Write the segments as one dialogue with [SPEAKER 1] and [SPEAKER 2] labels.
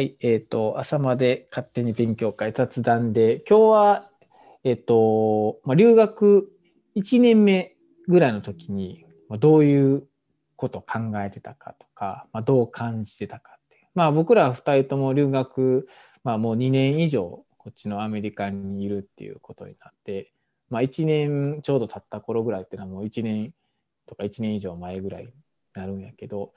[SPEAKER 1] はい、えっ、と、朝まで勝手に勉強会雑談で、今日は、えっ、と、まあ、留学1年目ぐらいの時に、まあどういうことを考えてたかとか、まあ、どう感じてたかって。まあ、僕ら2人とも留学、まあ、もう2年以上、こっちのアメリカにいるっていうことになって、まあ、1年ちょうど経った頃ぐらいっていうのはもう1年とか1年以上前ぐらいになるんやけど、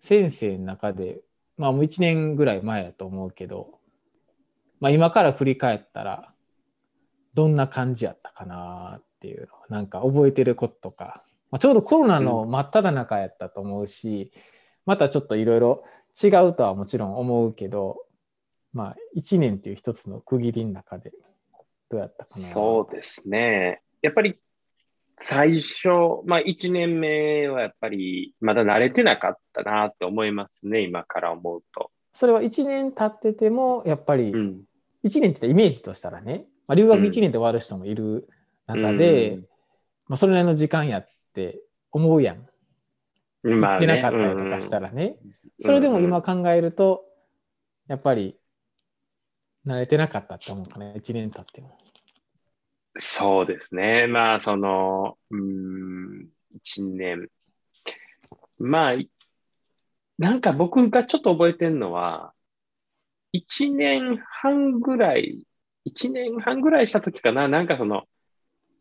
[SPEAKER 1] 先生の中で、まあもう1年ぐらい前やと思うけど、まあ今から振り返ったら、どんな感じやったかなっていうのをなんか覚えてることとか、まあ、ちょうどコロナの真っ只中やったと思うし、またちょっといろいろ違うとはもちろん思うけど、まあ1年っていう一つの区切りの中でどうやったかな。
[SPEAKER 2] そうですね。やっぱり最初、まあ1年目はやっぱりまだ慣れてなかったなって思いますね、今から思うと。
[SPEAKER 1] それは1年経ってても、やっぱり
[SPEAKER 2] うん。
[SPEAKER 1] 1年ってイメージとしたらね、まあ、留学1
[SPEAKER 2] うん
[SPEAKER 1] 年で終わる人もいる中で、
[SPEAKER 2] うん
[SPEAKER 1] まあ、それなりの時間やって思うやん。
[SPEAKER 2] まあ、
[SPEAKER 1] 行って
[SPEAKER 2] ね、
[SPEAKER 1] なかったりとかしたらね。
[SPEAKER 2] うん
[SPEAKER 1] それでも今考えると、やっぱり慣れてなかったって思うかな、1年経っても。
[SPEAKER 2] そうですね。まあ、その、うーん、一年。まあ、いなんか僕がちょっと覚えてるのは、一年半ぐらい、一年半ぐらいした時かな、なんかその、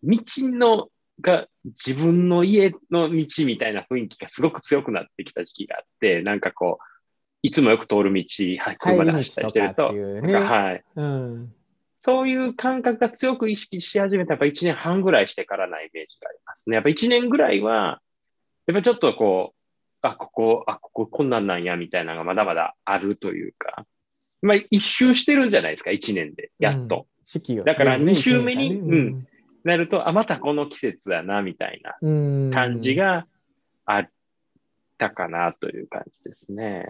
[SPEAKER 2] 道のが自分の家の道みたいな雰囲気がすごく強くなってきた時期があって、なんかこう、いつもよく通る道、はい車で走ったりしてると、はい。
[SPEAKER 1] うん。
[SPEAKER 2] そういう感覚が強く意識し始めたやっぱ1年半ぐらいしてからなイメージがありますね。やっぱ1年ぐらいは、やっぱちょっとこう、あ、ここ、あ、こここんなんなんや、みたいなのがまだまだあるというか、まあ一周してるんじゃないですか、1年で。やっと。
[SPEAKER 1] 四季が
[SPEAKER 2] だから
[SPEAKER 1] ね
[SPEAKER 2] 二週目に
[SPEAKER 1] 一年間ね
[SPEAKER 2] なると、あ、またこの季節やな、みたいな
[SPEAKER 1] うん。
[SPEAKER 2] 感じがあったかなという感じですね。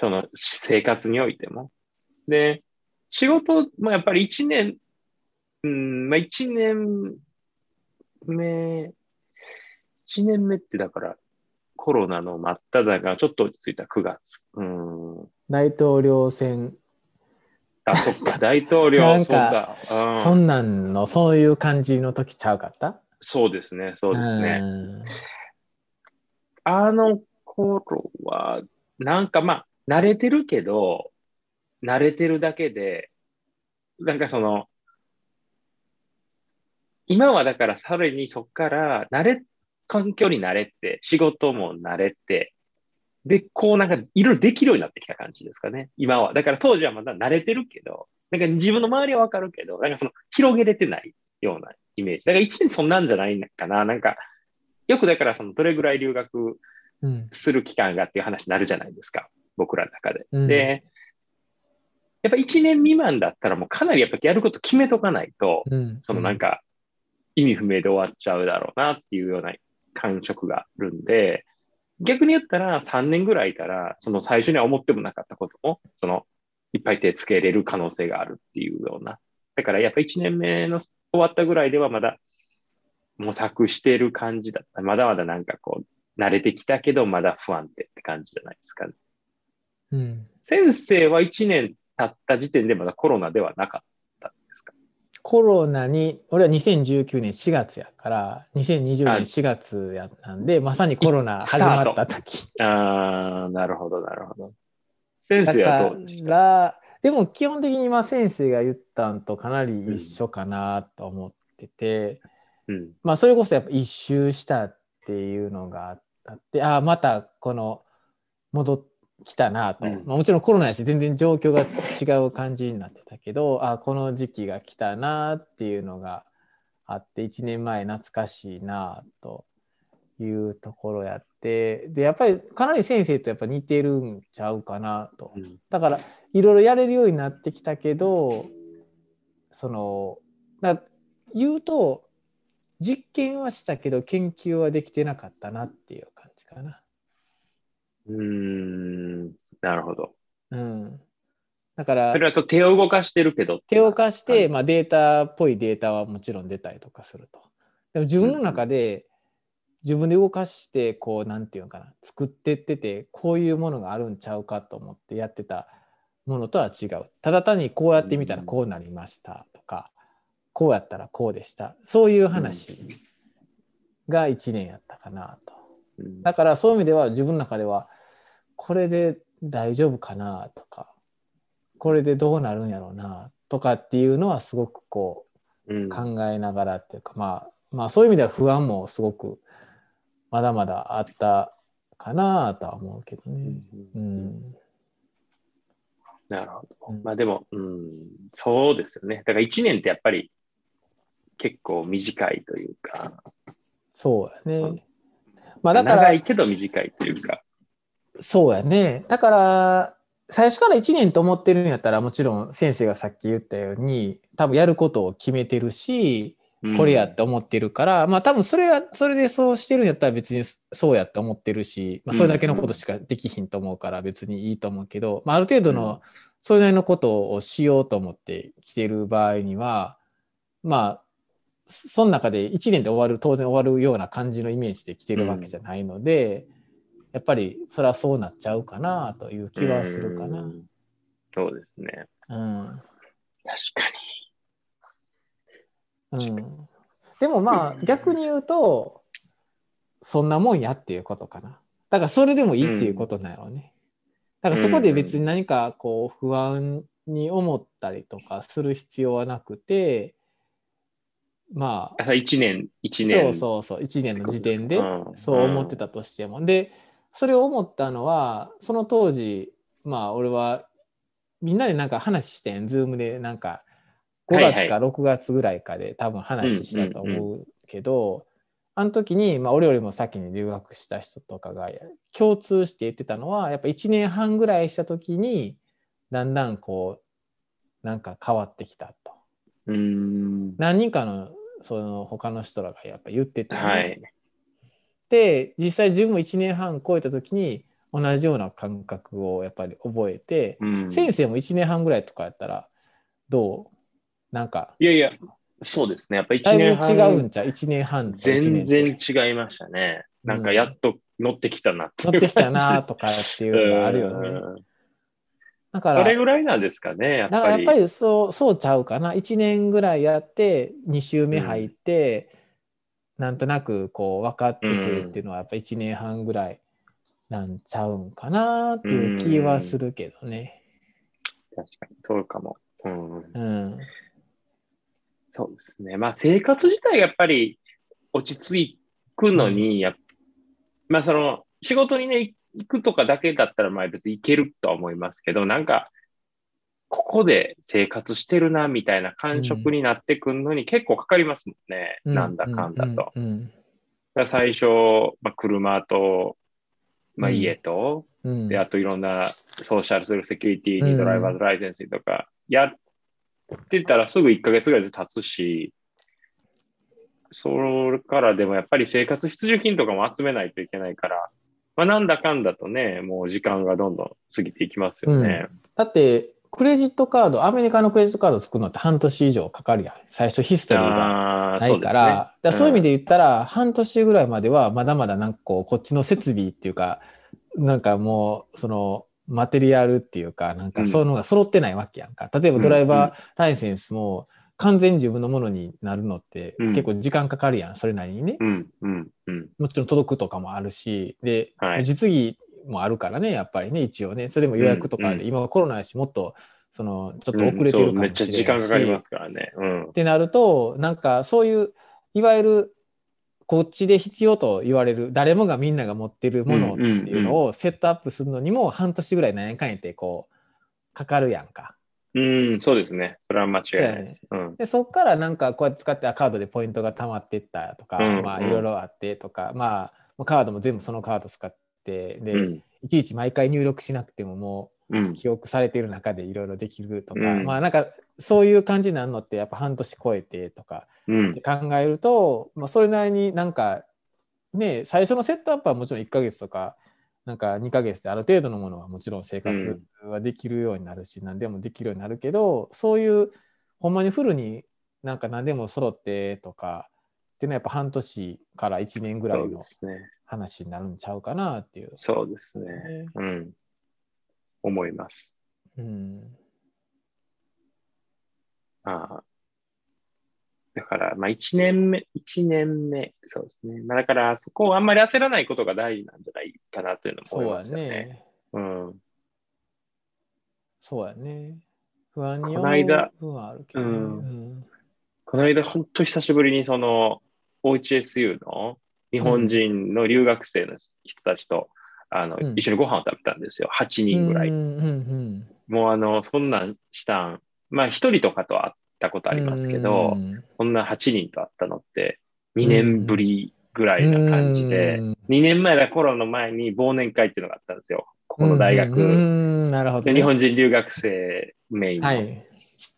[SPEAKER 2] その生活においても。で、仕事もやっぱり一年、うん、まあ一年目、一年目ってだからコロナの真っ只中、ちょっと落ち着いた9月。うん。
[SPEAKER 1] 大統領選、
[SPEAKER 2] あ、そっか、大統領、
[SPEAKER 1] なん
[SPEAKER 2] そうだ
[SPEAKER 1] か。
[SPEAKER 2] うん
[SPEAKER 1] そんなんの、そういう感じの時ちゃうかった？
[SPEAKER 2] そうですね、そうですね。
[SPEAKER 1] ん
[SPEAKER 2] あの頃は、なんかまあ、慣れてるけど、慣れてるだけで、なんかその、今はだからさらにそっから慣れ、環境に慣れて、仕事も慣れて、で、こうなんかいろいろできるようになってきた感じですかね、今は。だから当時はまだ慣れてるけど、なんか自分の周りはわかるけど、なんかその広げれてないようなイメージ。だから一年そんなんじゃないかな。なんか、よくだからそのどれぐらい留学
[SPEAKER 1] うん。
[SPEAKER 2] する期間がっていう話になるじゃないですか。僕らの中で。
[SPEAKER 1] うん
[SPEAKER 2] で、やっぱ1年未満だったらもうかなりやっぱやること決めとかないと、
[SPEAKER 1] うん。
[SPEAKER 2] そのなんか意味不明で終わっちゃうだろうなっていうような感触があるんで、逆に言ったら3年ぐらいいたら、その最初には思ってもなかったことも、そのいっぱい手つけれる可能性があるっていうような。だからやっぱ1年目の終わったぐらいではまだ模索してる感じだった。まだまだなんかこう、慣れてきたけど、まだ不安定って感じじゃないですかね。
[SPEAKER 1] うん。
[SPEAKER 2] 先生は1年経った時点でまだコロナではなかったんですか？
[SPEAKER 1] コロナに、俺は2019年4月やから、2020年4月やったんで、まさにコロナ始まった時。
[SPEAKER 2] ああ、なるほど、なるほど。先
[SPEAKER 1] だ
[SPEAKER 2] 生は
[SPEAKER 1] か
[SPEAKER 2] どうでした？
[SPEAKER 1] ら、でも基本的に今先生が言ったんとかなり一緒かなと思ってて、
[SPEAKER 2] うん。
[SPEAKER 1] まあそれこそやっぱ一周したっていうのがあって、ああ、またこの戻ってきたなと、
[SPEAKER 2] うん
[SPEAKER 1] まあ、もちろんコロナやし全然状況が違う感じになってたけど、ああ、この時期が来たなっていうのがあって、1年前懐かしいなというところやって、で、やっぱりかなり先生とやっぱ似てるんちゃうかなと。
[SPEAKER 2] うん
[SPEAKER 1] だからいろいろやれるようになってきたけどそのだ言うと実験はしたけど研究はできてなかったなっていう感じかな。
[SPEAKER 2] うーん、なるほど。
[SPEAKER 1] うん、だから
[SPEAKER 2] それはちょっと手を動かしてるけど。
[SPEAKER 1] 手を貸して、
[SPEAKER 2] はい
[SPEAKER 1] まあ、データっぽいデータはもちろん出たりとかすると。でも自分の中で自分で動かしてこうなんていうのかな作ってっててこういうものがあるんちゃうかと思ってやってたものとは違う。ただ単にこうやってみたらこうなりましたとか、こうやったらこうでした。そういう話が1年やったかなと。
[SPEAKER 2] うん
[SPEAKER 1] だからそういう意味では自分の中ではこれで大丈夫かなとかこれでどうなるんやろうなとかっていうのはすごくこ
[SPEAKER 2] うん
[SPEAKER 1] う考えながらっていうか、まあまあそういう意味では不安もすごくまだまだあったかなとは思うけどね。うん。
[SPEAKER 2] なるほど。
[SPEAKER 1] うん
[SPEAKER 2] まあでも、うん、そうですよね。だから1年ってやっぱり結構短いというか、
[SPEAKER 1] そうや
[SPEAKER 2] うん
[SPEAKER 1] ね。まあだから
[SPEAKER 2] 長いけど短いというか。
[SPEAKER 1] そうやね。だから、最初から1年と思ってるんやったら、もちろん先生がさっき言ったように、多分やることを決めてるし、
[SPEAKER 2] うん。
[SPEAKER 1] これやって思ってるから、まあ多分それは、それでそうしてるんやったら別にそうやって思ってるし、まあそれだけのことしかできひんと思うから別にいいと思うけど、まあある程度
[SPEAKER 2] うん。
[SPEAKER 1] のそれなりのことをしようと思ってきてる場合には、まあ、その中で1年で終わる、当然終わるような感じのイメージで来てるわけじゃないので、やっぱりそれはそうなっちゃうかなという気はするかな。
[SPEAKER 2] うんそうですね。
[SPEAKER 1] うん。
[SPEAKER 2] 確か
[SPEAKER 1] うん。でもまあ逆に言うと、そんなもんやっていうことかな。だからそれでもいいっていうことなんやろうね。だからそこで別に何かこう不安に思ったりとかする必要はなくて、まあ、
[SPEAKER 2] に。1年、一
[SPEAKER 1] そう
[SPEAKER 2] 年。
[SPEAKER 1] そうそう、1年の時点で
[SPEAKER 2] うん
[SPEAKER 1] そう思ってたとしても。で、それを思ったのは、その当時、まあ俺はみんなでなんか話してん、ズームでなんか5
[SPEAKER 2] はいはい
[SPEAKER 1] 月か6月ぐらいかで多分話したと思うけど、あの時に、まあ俺よりも先に留学した人とかが共通して言ってたのは、やっぱ1年半ぐらいした時に、だんだんこう、なんか変わってきたと。
[SPEAKER 2] うん。
[SPEAKER 1] 何人かのその他の人らがやっぱ言っててね、
[SPEAKER 2] はい。
[SPEAKER 1] で実際自分も1年半超えた時に同じような感覚をやっぱり覚えて、
[SPEAKER 2] うん
[SPEAKER 1] 先生も1年半ぐらいとかやったらどう？なんか
[SPEAKER 2] いやいや、そうですね。やっぱ1
[SPEAKER 1] だいぶ
[SPEAKER 2] 年半。
[SPEAKER 1] 違うんちゃう？1年半と1
[SPEAKER 2] 全
[SPEAKER 1] 年
[SPEAKER 2] 然違いましたね。なんかやっと乗ってきたなっていう
[SPEAKER 1] 乗ってきたな
[SPEAKER 2] 感
[SPEAKER 1] とかって
[SPEAKER 2] じ
[SPEAKER 1] いうのがあるよね。
[SPEAKER 2] うん
[SPEAKER 1] だから
[SPEAKER 2] それぐらいなんですかね、やっぱり。
[SPEAKER 1] だからやっぱりそうそうちゃうかな1年ぐらいやって2週目入って、なんとなくこう分かってくるっていうのはやっぱ1年半ぐらいなんちゃうんかなっていう気はするけどね。
[SPEAKER 2] 確かに、そうかも。うん、
[SPEAKER 1] うん。
[SPEAKER 2] そうですね。まあ、生活自体がやっぱり落ち着くのに、やっまあ、その、仕事にね、行くとかだけだったら、まあ別に行けるとは思いますけど、なんか、ここで生活してるな、みたいな感触になってくるのに結構かかりますもんね。なんだかんだと。
[SPEAKER 1] うんうん
[SPEAKER 2] だから最初、まあ、車と、まあ、
[SPEAKER 1] うん
[SPEAKER 2] 家と、
[SPEAKER 1] うんうん
[SPEAKER 2] で、あといろんなソーシャルセキュリティ
[SPEAKER 1] うん
[SPEAKER 2] にドライバーズライセンスとか、やってたらすぐ1ヶ月ぐらいで経つし、それからでもやっぱり生活必需品とかも集めないといけないから、まあ、なんだかんだとね、もう時間がどんどん過ぎていきますよね。
[SPEAKER 1] だってクレジットカードアメリカのクレジットカード作るのって半年以上かかるやん。最初ヒストリーがないから。だからそういう意味
[SPEAKER 2] で
[SPEAKER 1] で言ったら、半年ぐらいまではまだまだなんかこうこっちの設備っていうかなんかもうそのマテリアルっていうかなんかそういうのが揃ってないわけやんか、例えばドライバーライセンスも完全に自分のものになるのって
[SPEAKER 2] うん。
[SPEAKER 1] 結構時間かかるやんそれなりにね、
[SPEAKER 2] うん、うん、うん。
[SPEAKER 1] もちろん届くとかもあるし。で、
[SPEAKER 2] はい。
[SPEAKER 1] 実技もあるからねやっぱりね一応ねそれでも予約とかで、
[SPEAKER 2] うん
[SPEAKER 1] 今コロナやしもっとそのちょっと
[SPEAKER 2] うん
[SPEAKER 1] 遅れてるかもしれないし、
[SPEAKER 2] そうめっちゃ時間かかりますからね。うん
[SPEAKER 1] っ。てなるとなんかそういういわゆるこっちで必要と言われる誰もがみんなが持ってるものっていうのをセットアップするのにも半年ぐらい何やかんやってこうかかるやんか。
[SPEAKER 2] うん、そうですね。それは間違いないです。うん。
[SPEAKER 1] でそっからなんかこうやって使ってあカードでポイントが貯まっていったとか、
[SPEAKER 2] うん
[SPEAKER 1] まあいろいろあってとか、まあカードも全部そのカード使ってで、
[SPEAKER 2] うん。
[SPEAKER 1] いちいち毎回入力しなくてもも
[SPEAKER 2] う。
[SPEAKER 1] 記憶されている中でいろいろできるとか、
[SPEAKER 2] うん
[SPEAKER 1] まあなんかそういう感じになるのってやっぱ半年超えてとか
[SPEAKER 2] うん
[SPEAKER 1] って。考えると、まあ、それなりになんかね最初のセットアップはもちろん1ヶ月とかなんか2ヶ月である程度のものはもちろん生活はできるようになるし、何でもできるようになるけどそういうほんまにフルになんか何でも揃ってとかっていうのはやっぱ半年から1年ぐら
[SPEAKER 2] そ
[SPEAKER 1] いうの。話になるんちゃうかなっていう。
[SPEAKER 2] そうですね。
[SPEAKER 1] ね
[SPEAKER 2] うん。思います。
[SPEAKER 1] うん。
[SPEAKER 2] ああだから、まあ、一年目、一年目、そうですね。まあ、だから、そこをあんまり焦らないことが大事なんじゃないかなというのも
[SPEAKER 1] そうや
[SPEAKER 2] 思いますよね。
[SPEAKER 1] ね。
[SPEAKER 2] うん。
[SPEAKER 1] そうやね。不安に
[SPEAKER 2] この間
[SPEAKER 1] 思う部分はあるけどね。
[SPEAKER 2] うん
[SPEAKER 1] うん
[SPEAKER 2] この間、本当久しぶりに、その、OHSU の日本人の留学生の人たちと、あの、
[SPEAKER 1] うん
[SPEAKER 2] 一緒にご飯を食べたんですよ。8人ぐらい。
[SPEAKER 1] うんうんうん
[SPEAKER 2] もう、あの、そんなんしたん、まあ、一人とかとは会ったことありますけど、
[SPEAKER 1] うん
[SPEAKER 2] こんな8人と会ったのって、2年ぶりぐらいな感じで、
[SPEAKER 1] うん
[SPEAKER 2] 2年前だ、コロナの前に忘年会っていうのがあったんですよ。ここの大学。
[SPEAKER 1] うんうんなるほどね、
[SPEAKER 2] で日本人留学生メインの。
[SPEAKER 1] はい。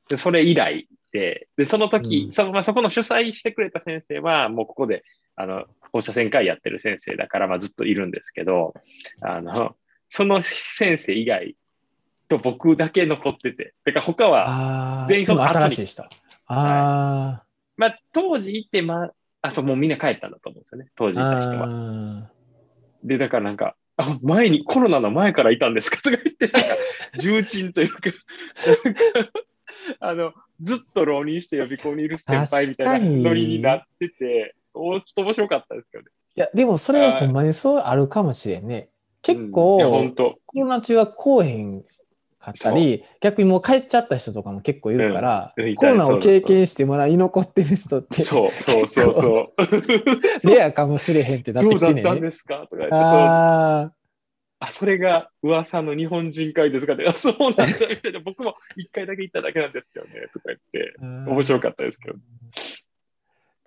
[SPEAKER 2] でそれ以来で、でその時、
[SPEAKER 1] うん
[SPEAKER 2] そのまあ、そこの主催してくれた先生は、もうここであの放射線科医やってる先生だから、まあ、ずっといるんですけど、あのその先生以外と僕だけ残ってて、てか他は、
[SPEAKER 1] ああ、
[SPEAKER 2] 全員その後に
[SPEAKER 1] 新しい人。あ
[SPEAKER 2] まあ、当時いて、まあ、あ、そう、もうみんな帰ったんだと思うんですよね、当時
[SPEAKER 1] ー
[SPEAKER 2] いた人は。
[SPEAKER 1] あ
[SPEAKER 2] で、だからなんか、あ、前に、コロナの前からいたんですかとか言って、なんか、重鎮というか、なんか あの、ずっと浪人して予備校にいる先輩みたいなノリになってて、おちょっと面白かったですけどね。
[SPEAKER 1] ーいや、でもそれはほんまにそうあるかもしれんね。結構、
[SPEAKER 2] うん
[SPEAKER 1] コロナ中は来おへんかったり、逆にもう帰っちゃった人とかも結構いるから、
[SPEAKER 2] うん
[SPEAKER 1] コロナを経験してまだ居残ってる人って、
[SPEAKER 2] そうそうそうそう。
[SPEAKER 1] レアかもしれへんってなっ
[SPEAKER 2] ど
[SPEAKER 1] て
[SPEAKER 2] うだったん。ですか？とか言って、そう
[SPEAKER 1] あ
[SPEAKER 2] あ、それが噂の日本人会ですかって、あそうなんだみたいな、僕も一回だけ行っただけなんですよね、とか言って、
[SPEAKER 1] あ。
[SPEAKER 2] 面白かったですけど。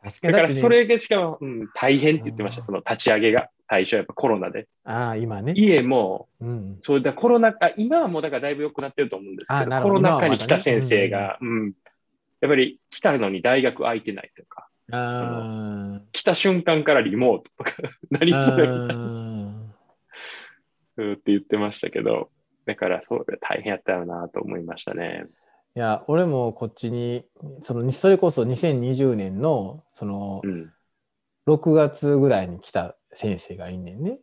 [SPEAKER 1] 確かに。
[SPEAKER 2] だからそれがしかも、うん、大変って言ってました、その立ち上げが。最初やっぱコロナで。
[SPEAKER 1] ああ、今ね。
[SPEAKER 2] 家も、
[SPEAKER 1] うん。
[SPEAKER 2] そうだコロナ禍、今はもうだからだいぶ良くなってると思うんですけど、
[SPEAKER 1] ど
[SPEAKER 2] コロナ禍に来た先生が、うん、やっぱり来たのに大学空いてないとか、
[SPEAKER 1] あ
[SPEAKER 2] 来た瞬間からリモートとか、何
[SPEAKER 1] あ。
[SPEAKER 2] それみたいなって言ってましたけど、だからそう大変やったよなと思いましたね。
[SPEAKER 1] いや、俺もこっちに、その、それこそ2020年の、その
[SPEAKER 2] う、ん。
[SPEAKER 1] 6月ぐらいに来た先生がいんねんね。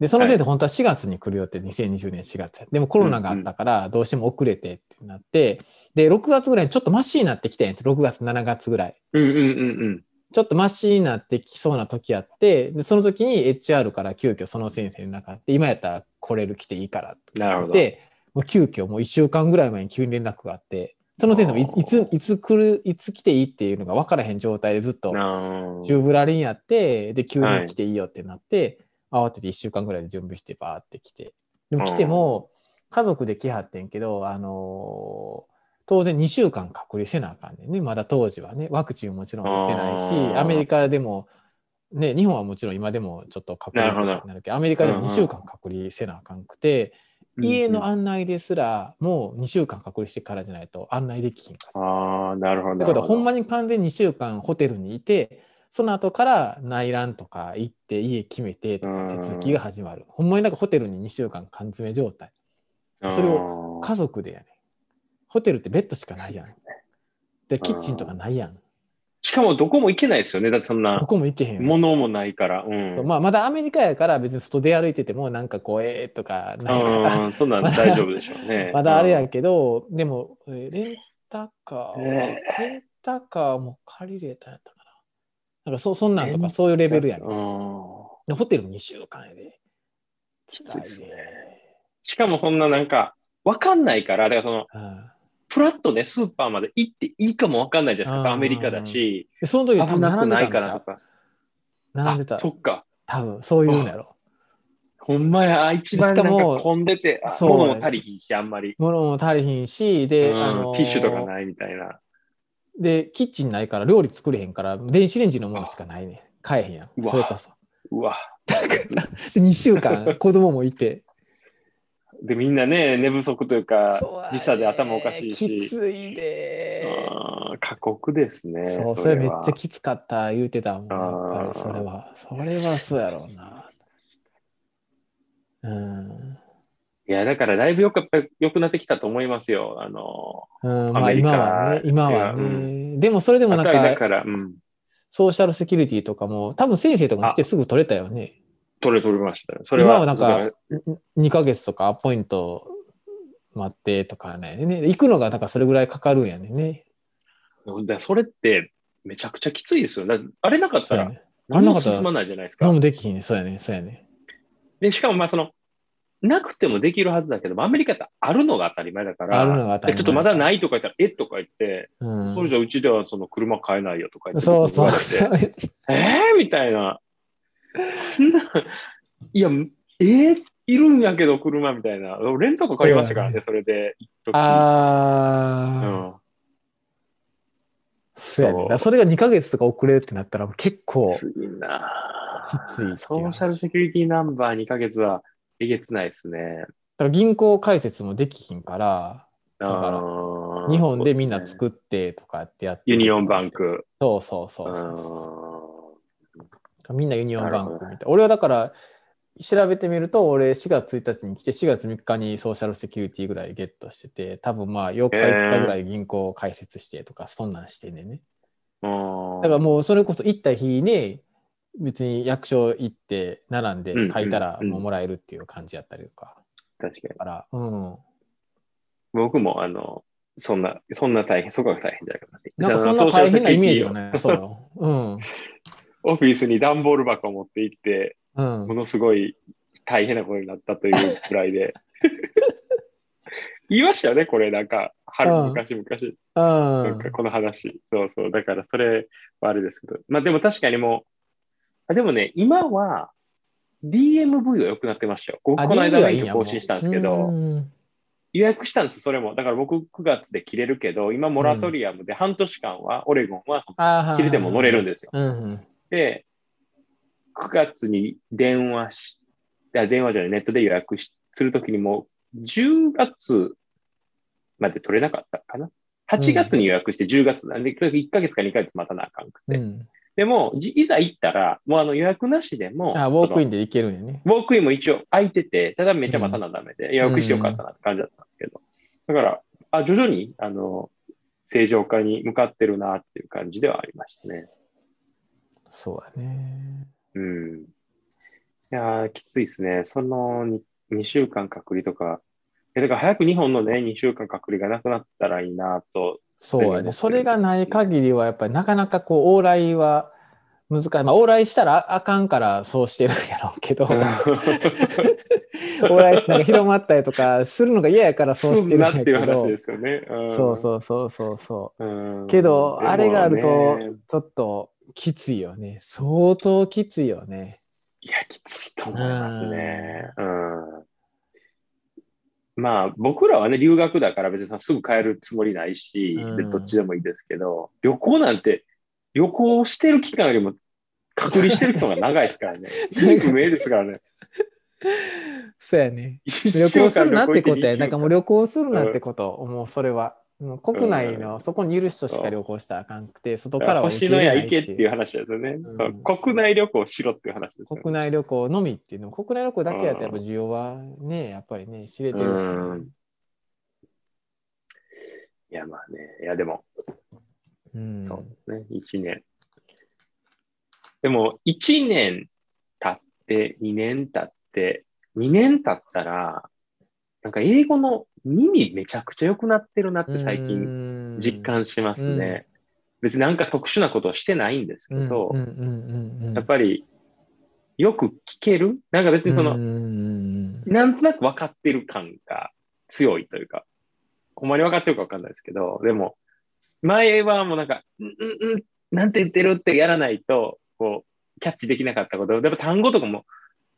[SPEAKER 1] で、その先生、本当は4月に来るよって、2020年4月やでもコロナがあったから、どうしても遅れてってなって、で、6月ぐらいにちょっとマシになってきてんやつ6月、7月ぐらい。
[SPEAKER 2] うんうんうんうん。
[SPEAKER 1] ちょっとマシになってきそうな時あって、で、その時に HR から急遽その先生になかって、今やったら来れる来ていいからって
[SPEAKER 2] なるほど。
[SPEAKER 1] 言って、もう急遽もう1週間ぐらい前に急に連絡があって、その先生もいつ、いつ来る、いつ来ていいっていうのが分からへん状態でずっと
[SPEAKER 2] な
[SPEAKER 1] ジューブラリンやって、で、急
[SPEAKER 2] はい
[SPEAKER 1] に来ていいよってなって、慌てて1週間ぐらいで準備してバーって来て。でも来ても、家族で来はってんけど、あのー当然2週間隔離せなあかんねんね。まだ当時はね、ワクチンももちろん打ってないしアメリカでも、ね、日本はもちろん今でもちょっと隔離になるけど、アメリカでも
[SPEAKER 2] うんうん
[SPEAKER 1] 2週間隔離せなあかんくて、家の案内ですらもう2週間隔離してからじゃないと案内できひんから。
[SPEAKER 2] ああ、なるほど。
[SPEAKER 1] ってことは、ほん
[SPEAKER 2] ま
[SPEAKER 1] まに完全に2週間ホテルにいて、その後から内覧とか行って、家決めてとか手続きが始まる。ほんまになんかホテルに2週間缶詰状態。それ
[SPEAKER 2] を
[SPEAKER 1] 家族でやねん。ホテルってベッドしかないやん。で、キッチンとかないやん。
[SPEAKER 2] しかもどこも行けないですよね。だってそんな
[SPEAKER 1] どこも行けへん。
[SPEAKER 2] 物もないから。うん。
[SPEAKER 1] まあ、まだアメリカやから別に外出歩いててもなんかこう、えーとかないから、
[SPEAKER 2] うん、そんなん 大丈夫でしょうね。
[SPEAKER 1] まだあれ
[SPEAKER 2] うん
[SPEAKER 1] やけど、でも、えーレンタカーは、
[SPEAKER 2] え
[SPEAKER 1] レンタカーも借りれたんやったかな。なんかそそんなんとかそういうレベルやねん。
[SPEAKER 2] うん
[SPEAKER 1] でホテル2週間やで。
[SPEAKER 2] きついっすねしかもそんななんか、わかんないから、だからその、
[SPEAKER 1] うん
[SPEAKER 2] プラッとね、スーパーまで行っていいかもわかんないじゃないですか。
[SPEAKER 1] うん
[SPEAKER 2] アメリカだし、
[SPEAKER 1] でその時多
[SPEAKER 2] 危なくないからとか。
[SPEAKER 1] 並んでた
[SPEAKER 2] あ。そっか。
[SPEAKER 1] 多分そういうんやろ。
[SPEAKER 2] ほんまや、一番なん
[SPEAKER 1] しか
[SPEAKER 2] 混んでて、あ
[SPEAKER 1] そう
[SPEAKER 2] 物も足りひんし、あんまり。
[SPEAKER 1] 物も足りひんし、で、
[SPEAKER 2] うん
[SPEAKER 1] あの
[SPEAKER 2] ティッシュとかないみたいな。
[SPEAKER 1] で、キッチンないから料理作れへんから、電子レンジのものしかないね。買えへんやん。
[SPEAKER 2] うわ
[SPEAKER 1] それこそ。
[SPEAKER 2] うわ。
[SPEAKER 1] で2 週間子供もいて。
[SPEAKER 2] で、みんなね、寝不足というか時差で頭おかしい
[SPEAKER 1] き
[SPEAKER 2] し。
[SPEAKER 1] ついで。
[SPEAKER 2] 過酷ですね。
[SPEAKER 1] そう、それめっ
[SPEAKER 2] は
[SPEAKER 1] ちゃきつかった言うてたもん。やっぱりそれは。それはそうやろうな。うん。
[SPEAKER 2] いや、だからだいぶよく、やっぱり良くなってきたと思いますよ。あの、
[SPEAKER 1] うん、まあ今はね、今は
[SPEAKER 2] う
[SPEAKER 1] ね。でもそれでもなんか、
[SPEAKER 2] から、うん。
[SPEAKER 1] ソーシャルセキュリティとかも、多分先生とかも来てすぐ取れたよね。
[SPEAKER 2] 取れ取れましたよ。それは、
[SPEAKER 1] 今はなんか
[SPEAKER 2] だら
[SPEAKER 1] 2ヶ月とかアポイント待ってとかね。ね行くのがなんかそれぐらいかかるんやね。
[SPEAKER 2] だそれってめちゃくちゃきついですよ。だあれなかったら。何も進まないじゃないですか
[SPEAKER 1] 何。もできひんね。そうやね。そうやね。
[SPEAKER 2] で、しかもまあその、なくてもできるはずだけど、アメリカってあるのが当たり前だから、
[SPEAKER 1] あるのが当たり前
[SPEAKER 2] えちょっとまだないとか言ったら、えとか言って、
[SPEAKER 1] うん
[SPEAKER 2] それじゃうちではその車買えないよとか言って
[SPEAKER 1] そうそうそう。
[SPEAKER 2] えー、みたいな。いや、えー、いるんやけど車みたいな。レンタカー借りましたからね、それで。
[SPEAKER 1] ああ、
[SPEAKER 2] うん。
[SPEAKER 1] そうやね。
[SPEAKER 2] そ
[SPEAKER 1] れが2ヶ月とか遅れるってなったら結構、
[SPEAKER 2] きついな
[SPEAKER 1] きつい
[SPEAKER 2] ソーシャルセキュリティナンバー2ヶ月はえげつないですね。
[SPEAKER 1] だから銀行開設もできひんから、だから日本でみんな作ってとかってやって
[SPEAKER 2] ユニオンバン。ク。
[SPEAKER 1] そうそうそう
[SPEAKER 2] う
[SPEAKER 1] そう。
[SPEAKER 2] ん
[SPEAKER 1] みんなユニオンバンクみたいな。俺はだから、調べてみると、俺4月1日に来て、4月3日にソーシャルセキュリティぐらいゲットしてて、多分まあ4日、
[SPEAKER 2] へー
[SPEAKER 1] 5日ぐらい銀行開設してとか、そんなんしてんねんね。
[SPEAKER 2] うん
[SPEAKER 1] だからもうそれこそ行った日に、別に役所行って並んで書いたらもうもらえるっていう感じやったりとか。
[SPEAKER 2] 確かに。
[SPEAKER 1] だから、うん。
[SPEAKER 2] 僕も、あの、そんな、そんな大変、そこが大変じゃなかったです。
[SPEAKER 1] なんかそんな大変なイメージがない。そうよ。うん。
[SPEAKER 2] オフィスに段ボール箱を持って行って、
[SPEAKER 1] うん
[SPEAKER 2] も。のすごい大変なことになったというくらいで。言いましたよね、これ、なんか、春、
[SPEAKER 1] うん
[SPEAKER 2] 昔々。
[SPEAKER 1] う
[SPEAKER 2] なん
[SPEAKER 1] ん
[SPEAKER 2] かこの話。そうそう。だからそれはあれですけど。まあでも確かにもう、あでもね、今は DMV は良くなってましたよ。この間
[SPEAKER 1] は
[SPEAKER 2] 更新したんですけ
[SPEAKER 1] う
[SPEAKER 2] ど、
[SPEAKER 1] ん
[SPEAKER 2] 予約したんです、それも。だから僕9月で切れるけど、今モラトリアムで半年間は、オレゴンは切れても乗れるんですよ。
[SPEAKER 1] うん。
[SPEAKER 2] で、9月に電話し、いや電話じゃない、ネットで予約しするときにもう10月まで取れなかったかな。8月に予約して10月なんで、1ヶ月か2ヶ月待たなあかんくて。
[SPEAKER 1] うん。
[SPEAKER 2] でも、じいざ行ったら、もうあの予約なしでも、
[SPEAKER 1] あ、ウォークイ
[SPEAKER 2] ン。
[SPEAKER 1] ンで行けるんやね。
[SPEAKER 2] ウォークインも一応空いてて、ただめっちゃ待たなダメで、予約してよかったなって感じだったんですけど。だから、あ徐々に、あの、正常化に向かってるなっていう感じではありましたね。
[SPEAKER 1] そうだね。
[SPEAKER 2] うん。いやー、きついですね。その 2, 2週間隔離とか、えだから早く日本のね、2週間隔離がなくなったらいいなと。
[SPEAKER 1] そうやね。それがない限りは、やっぱりなかなかこう、往来は難しい。まあ、往来したらあかんからそうしてるんやろうけど、往来しなんか広まったりとかするのが嫌やからそうしてるん
[SPEAKER 2] な
[SPEAKER 1] やけど
[SPEAKER 2] っていう話、ですよね。うん
[SPEAKER 1] そうそうそうそうそう。
[SPEAKER 2] うん
[SPEAKER 1] けど、あれがあると
[SPEAKER 2] ね、
[SPEAKER 1] ちょっときついよね。相当きついよね。
[SPEAKER 2] いや、きついと思いますね。うん。まあ、僕らはね、留学だから別にすぐ帰るつもりないし、どっちでもいいですけど、旅行なんて、旅行してる期間よりも隔離してる期間が長いですからね。不明ですからね。
[SPEAKER 1] そうやね。
[SPEAKER 2] 旅
[SPEAKER 1] 旅行するなってことや。なんかもう
[SPEAKER 2] 旅
[SPEAKER 1] 旅行するなってこと、もうそれは。国内の、そこにいる人しか旅行したらあかんくて、外からは
[SPEAKER 2] 星のや。行けっていう話ですよね、
[SPEAKER 1] うん
[SPEAKER 2] 国内旅行しろっていう話ですよね。
[SPEAKER 1] 国内旅行のみっていうの国内旅行だけやとやっぱ需要はね、やっぱりね、知れてるし。
[SPEAKER 2] うんいや、まあね。いや、でも、
[SPEAKER 1] うん
[SPEAKER 2] そうですね。1年。でも、1年経って、2年経って、2年経ったら、なんか英語の耳めちゃくちゃ良くなってるなって最近実感しますね。別になんか特殊なことをしてないんですけど、やっぱりよく聞ける？なんか別にその、なんとなく分かってる感が強いというか、ほんまに分かってるか分かんないですけど、でも、前はもうなんか、うんうんうん、なんて言ってるってやらないと、こう、キャッチできなかったこと、やっぱ単語とかも、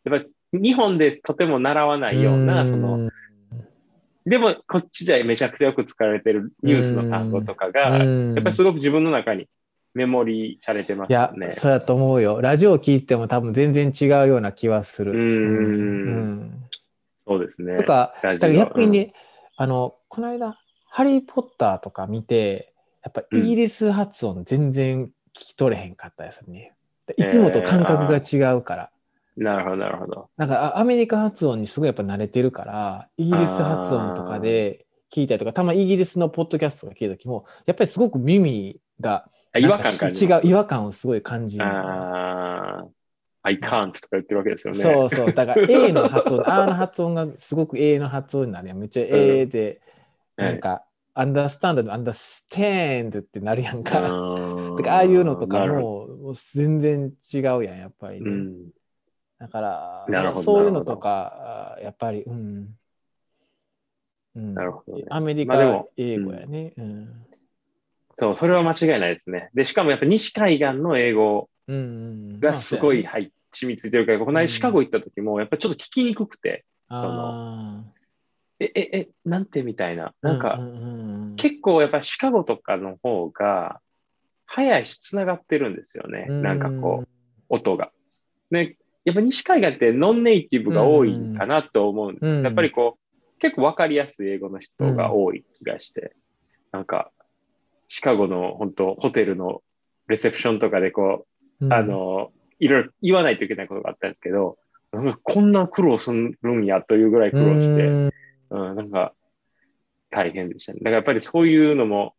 [SPEAKER 2] やっぱ日本でとても習わないような、その、でもこっちじゃめちゃくちゃよく使われてるニュースの単語とかが、
[SPEAKER 1] うん
[SPEAKER 2] やっぱりすごく自分の中にメモリーされてます
[SPEAKER 1] いや、
[SPEAKER 2] ね。
[SPEAKER 1] そうやと思うよ。ラジオ聞いても多分全然違うような気はする。
[SPEAKER 2] うん
[SPEAKER 1] うん
[SPEAKER 2] そうですね。
[SPEAKER 1] とか、だから逆にね、あの、この間、ハリー・ポッターとか見て、やっぱイギリス発音全然聞き取れへんかったですね。いつもと感覚が違うから。
[SPEAKER 2] なるほど、なるほど。
[SPEAKER 1] なんかあアメリカ発音にすごいやっぱ慣れてるから、イギリス発音とかで聞いたりとか、たまにイギリスのポッドキャストとか聞いた時も、やっぱりすごく耳が
[SPEAKER 2] あ違和感感じ
[SPEAKER 1] 違う、違和感をすごい感じる。
[SPEAKER 2] あー I can't とか言ってるわけですよね。
[SPEAKER 1] そうそう。だから A の発音、R の発音がすごく A の発音になるやん。めっちゃ A で、
[SPEAKER 2] はい
[SPEAKER 1] なんか、understand の understand ってなるやんか。だ
[SPEAKER 2] ー
[SPEAKER 1] からああいうのとかももう全然違うやん、やっぱりね、
[SPEAKER 2] どうん。
[SPEAKER 1] だから、
[SPEAKER 2] なるほど
[SPEAKER 1] まあそういうのとか、あやっぱり、うん。うん、
[SPEAKER 2] なるほどね
[SPEAKER 1] アメリカ
[SPEAKER 2] まあでも
[SPEAKER 1] 英語やね。うん。
[SPEAKER 2] そう、それは間違いないですね。で、しかもやっぱ西海岸の英語がすごい
[SPEAKER 1] まあ
[SPEAKER 2] 入っ染みついてるから、この間シカゴ行った時も、やっぱりちょっと聞きにくくて、
[SPEAKER 1] そうやねあ
[SPEAKER 2] え、え、え、なんてみたいな。
[SPEAKER 1] ー
[SPEAKER 2] なんか、結構やっぱりシカゴとかの方が、早いし、つながってるんですよね。なんかこう、音が。ね、やっぱ西海岸ってノンネイティブが多いかなと思うんですよ。
[SPEAKER 1] うん
[SPEAKER 2] やっぱりこう、結構わかりやすい英語の人が多い気がして、なんか、シカゴの本当ホテルのレセプションとかでこ
[SPEAKER 1] うん
[SPEAKER 2] う、あ、の、いろいろ言わないといけないことがあったんですけど、なんかこんな苦労するんやというぐらい苦労して、
[SPEAKER 1] うん
[SPEAKER 2] うん、なんか、大変でしたね。だからやっぱりそういうのも、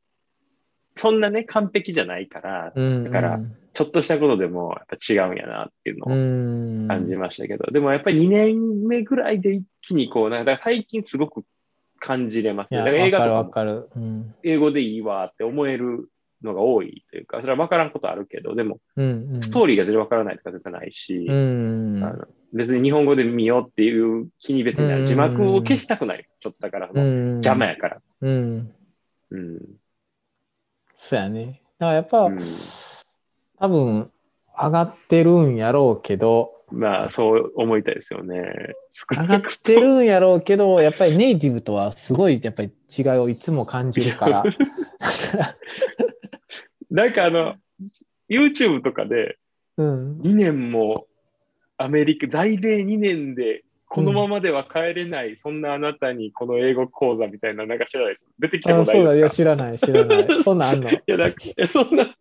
[SPEAKER 2] そんなね、完璧じゃないから、
[SPEAKER 1] うん
[SPEAKER 2] だからちょっとしたことでもやっぱ違うんやなっていうのを
[SPEAKER 1] うん
[SPEAKER 2] 感じましたけど、でもやっぱり2年目ぐらいで一気にこう、なんか最近すごく感じれますね。だから映画とか
[SPEAKER 1] わ
[SPEAKER 2] も
[SPEAKER 1] かる
[SPEAKER 2] 英語でいいわって思えるのが多いというか、それは分からんことあるけど、でも
[SPEAKER 1] うんうん
[SPEAKER 2] ストーリーが全然分からないとか絶対ないし、
[SPEAKER 1] うん
[SPEAKER 2] あの別に日本語で見ようっていう気に別に字幕を消したくない。ちょっとだから、邪魔やから。
[SPEAKER 1] うん。
[SPEAKER 2] うん。
[SPEAKER 1] そうやね。だからやっぱ、
[SPEAKER 2] うん
[SPEAKER 1] 多分上がってるんやろうけど、
[SPEAKER 2] まあ、そう思いたいですよね。少
[SPEAKER 1] 上がってるんやろうけど、やっぱりネイティブとはすごいやっぱり違いをいつも感じるから。
[SPEAKER 2] なんかあの、YouTube とかで
[SPEAKER 1] うん。
[SPEAKER 2] 2年もアメリカ、在米2年でこのままでは帰れない、そんなあなたにこの英語講座みたいな、なんか知らないです。出てきた
[SPEAKER 1] あ
[SPEAKER 2] ことな
[SPEAKER 1] そうだ、い
[SPEAKER 2] ですか？
[SPEAKER 1] 知らない、知らない。そんなんあんの？
[SPEAKER 2] いや、なんか、いやそんな、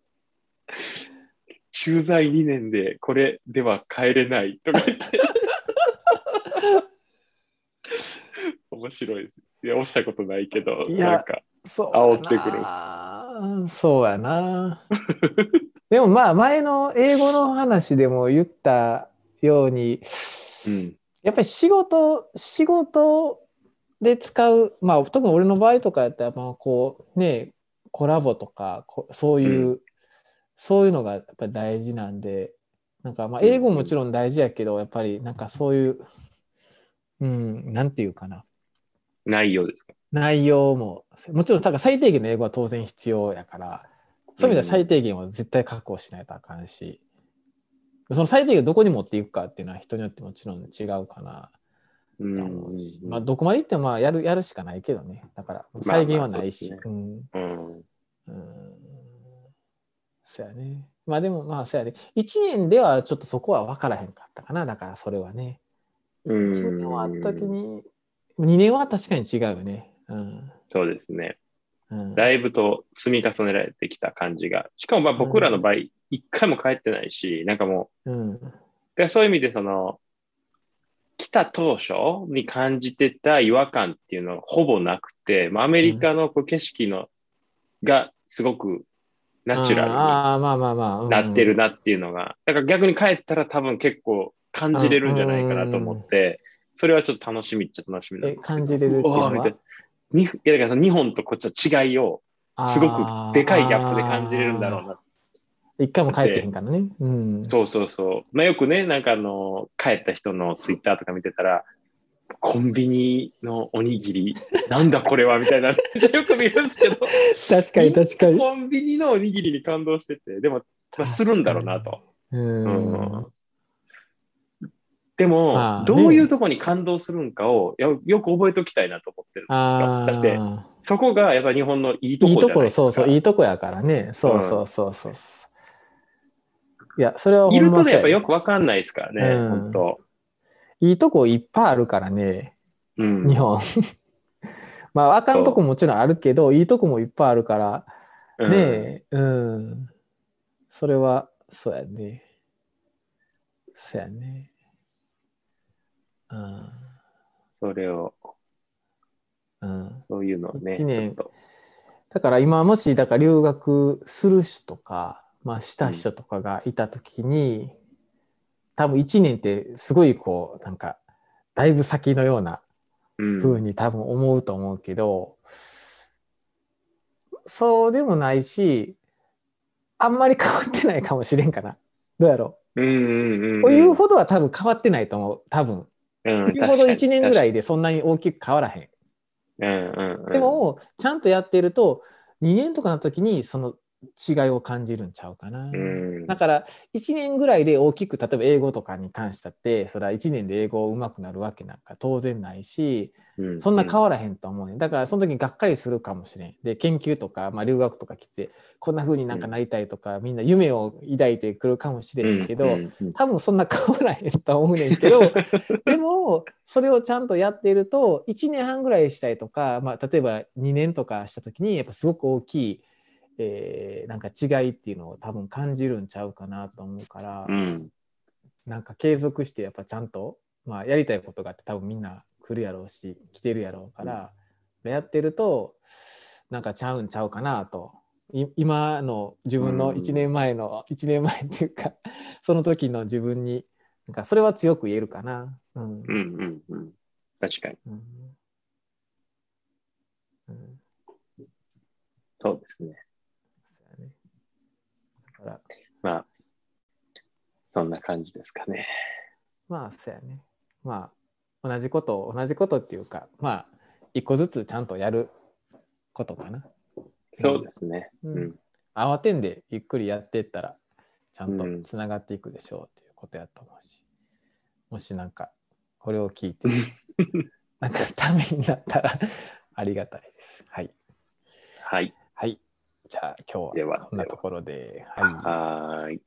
[SPEAKER 2] 駐在2年でこれでは帰れないとか言って。面白いです。いや、押したことないけど、なんか、
[SPEAKER 1] そう
[SPEAKER 2] 煽ってくる
[SPEAKER 1] る。そうやな。でもまあ、前の英語の話でも言ったように、
[SPEAKER 2] うん。
[SPEAKER 1] やっぱり仕事、仕事で使う、まあ、特に俺の場合とかやったら、まあ、こう、ね、コラボとか、こそういう、そういうのがやっぱり大事なんで、なんか、まあ、英語ももちろん大事やけど、やっぱりなんかそういう、うん、なんていうかな。
[SPEAKER 2] 内容ですか？
[SPEAKER 1] 内容も、もちろん、だから最低限の英語は当然必要やから、そういう意味では最低限は絶対確保しないとあかんし、その最低限どこに持っていくかっていうのは人によってもちろん違うかな
[SPEAKER 2] う
[SPEAKER 1] と思うし、
[SPEAKER 2] ん。
[SPEAKER 1] まあどこまでいってもまあやるやるしかないけどね。だから
[SPEAKER 2] まあ
[SPEAKER 1] 再現はないし。
[SPEAKER 2] まあ
[SPEAKER 1] うん。
[SPEAKER 2] うん。
[SPEAKER 1] うん。そうやね。まあでもまあそうやね。1年ではちょっとそこは分からへんかったかな。だからそれはね。
[SPEAKER 2] うん
[SPEAKER 1] 1年終わった時に、2年は確かに違うよね。うん。
[SPEAKER 2] そうですね。
[SPEAKER 1] うん、
[SPEAKER 2] だいぶと積み重ねられてきた感じが。しかもまあ僕らの場合、一回も帰ってないし、なんかも
[SPEAKER 1] うん。
[SPEAKER 2] う、でそういう意味でその、来た当初に感じてた違和感っていうのはほぼなくて、まあ、アメリカのこう景色の、がすごくナチュラルになってるなっていうのが、だから逆に帰ったら多分結構感じれるんじゃないかなと思って、それはちょっと楽しみっちゃ楽しみなん
[SPEAKER 1] え、
[SPEAKER 2] ですけど。
[SPEAKER 1] 感じれるっていうのは？
[SPEAKER 2] にいやだから日本とこっちの違いをすごくでかいギャップで感じれるんだろうな。
[SPEAKER 1] な。一回も帰ってへんからね。うん。
[SPEAKER 2] そうそうそう。まあ、よくね、なんかあの、帰った人のツイッターとか見てたら、コンビニのおにぎり、なんだこれはみたいな、よく見るんですけど、
[SPEAKER 1] 確かに確かに。
[SPEAKER 2] コンビニのおにぎりに感動してて、でも、まあ、するんだろうなと。
[SPEAKER 1] うん。
[SPEAKER 2] うんでも、どういうとこに感動するんかをよよく覚えておきたいなと思ってるんですよ。
[SPEAKER 1] あ
[SPEAKER 2] だって、
[SPEAKER 1] あ。
[SPEAKER 2] そこがやっぱ日本のいいとこ
[SPEAKER 1] いいところ、
[SPEAKER 2] じゃないですか。
[SPEAKER 1] そうそう、いいとこやからね。そうそうそうそう。いや、それはほ
[SPEAKER 2] いるとねやっぱよくわかんないですからね、
[SPEAKER 1] うん
[SPEAKER 2] 本当。
[SPEAKER 1] いいとこいっぱいあるからね、
[SPEAKER 2] うん、
[SPEAKER 1] 日本。まあ、あかんとこもちろんあるけど、いいとこもいっぱいあるから、
[SPEAKER 2] うん
[SPEAKER 1] ねえ、うん。それは、そうやね。そうやね。うん。
[SPEAKER 2] それを、
[SPEAKER 1] うん。
[SPEAKER 2] そういうのをね、
[SPEAKER 1] だから今もし、だから留学する人とか、まあした人とかがいたときに、多分1年ってすごいこう、なんか、だいぶ先のような
[SPEAKER 2] うん。
[SPEAKER 1] 風に多分思うと思うけど、そうでもないし、あんまり変わってないかもしれんかな。どうやろ
[SPEAKER 2] うんうんうん。
[SPEAKER 1] う。言うほどは多分変わってないと思う。多分。
[SPEAKER 2] うん、
[SPEAKER 1] 言うほど1年ぐら
[SPEAKER 2] い。
[SPEAKER 1] いでそんなに大きく変わらへん。
[SPEAKER 2] うんうんうん。
[SPEAKER 1] で、も、ちゃんとやってると、2年とかの時にその違いを感じるんちゃうかな。
[SPEAKER 2] うん。
[SPEAKER 1] だから1年ぐらいで大きく例えば英語とかに関したってそれは1年で英語上手くなるわけなんか当然ないし
[SPEAKER 2] うん。
[SPEAKER 1] そんな変わらへんと思うね。だからその時にがっかりするかもしれん。で研究とか、まあ、留学とか来てこんな風になんかなりたいとか、みんな夢を抱いてくるかもしれんけど、多分そんな変わらへんと思うねんけど でもそれをちゃんとやっていると1年半ぐらいしたいとか、まあ、例えば2年とかした時にやっぱすごく大きい、えーなんか違いっていうのを多分感じるんちゃうかなと思うから、
[SPEAKER 2] うん
[SPEAKER 1] なんか継続してやっぱちゃんと、まあ、やりたいことがあって多分みんな来るやろうし来てるやろうから、やってるとなんかちゃうんちゃうかなと。い今の自分の
[SPEAKER 2] うん
[SPEAKER 1] 1年前の、1年前っていうか その時の自分になんかそれは強く言えるかな。うん
[SPEAKER 2] うんうんうん。確かに。
[SPEAKER 1] うんうん
[SPEAKER 2] そうですね。
[SPEAKER 1] から
[SPEAKER 2] まあ、そんな感じですかね。
[SPEAKER 1] まあそうやね。まあ同じことを同じことっていうかまあ一個ずつちゃんとやることかな。
[SPEAKER 2] そうですね。
[SPEAKER 1] う
[SPEAKER 2] うんん。
[SPEAKER 1] 慌てんでゆっくりやっていったらちゃんと
[SPEAKER 2] うん
[SPEAKER 1] つながっていくでしょうっていうことやと思うし、もしなんかこれを聞いて なんかためになったらありがたいです。はい。
[SPEAKER 2] はい。
[SPEAKER 1] はい。じゃあ今日
[SPEAKER 2] では
[SPEAKER 1] はこんなところで。はい。
[SPEAKER 2] はーい。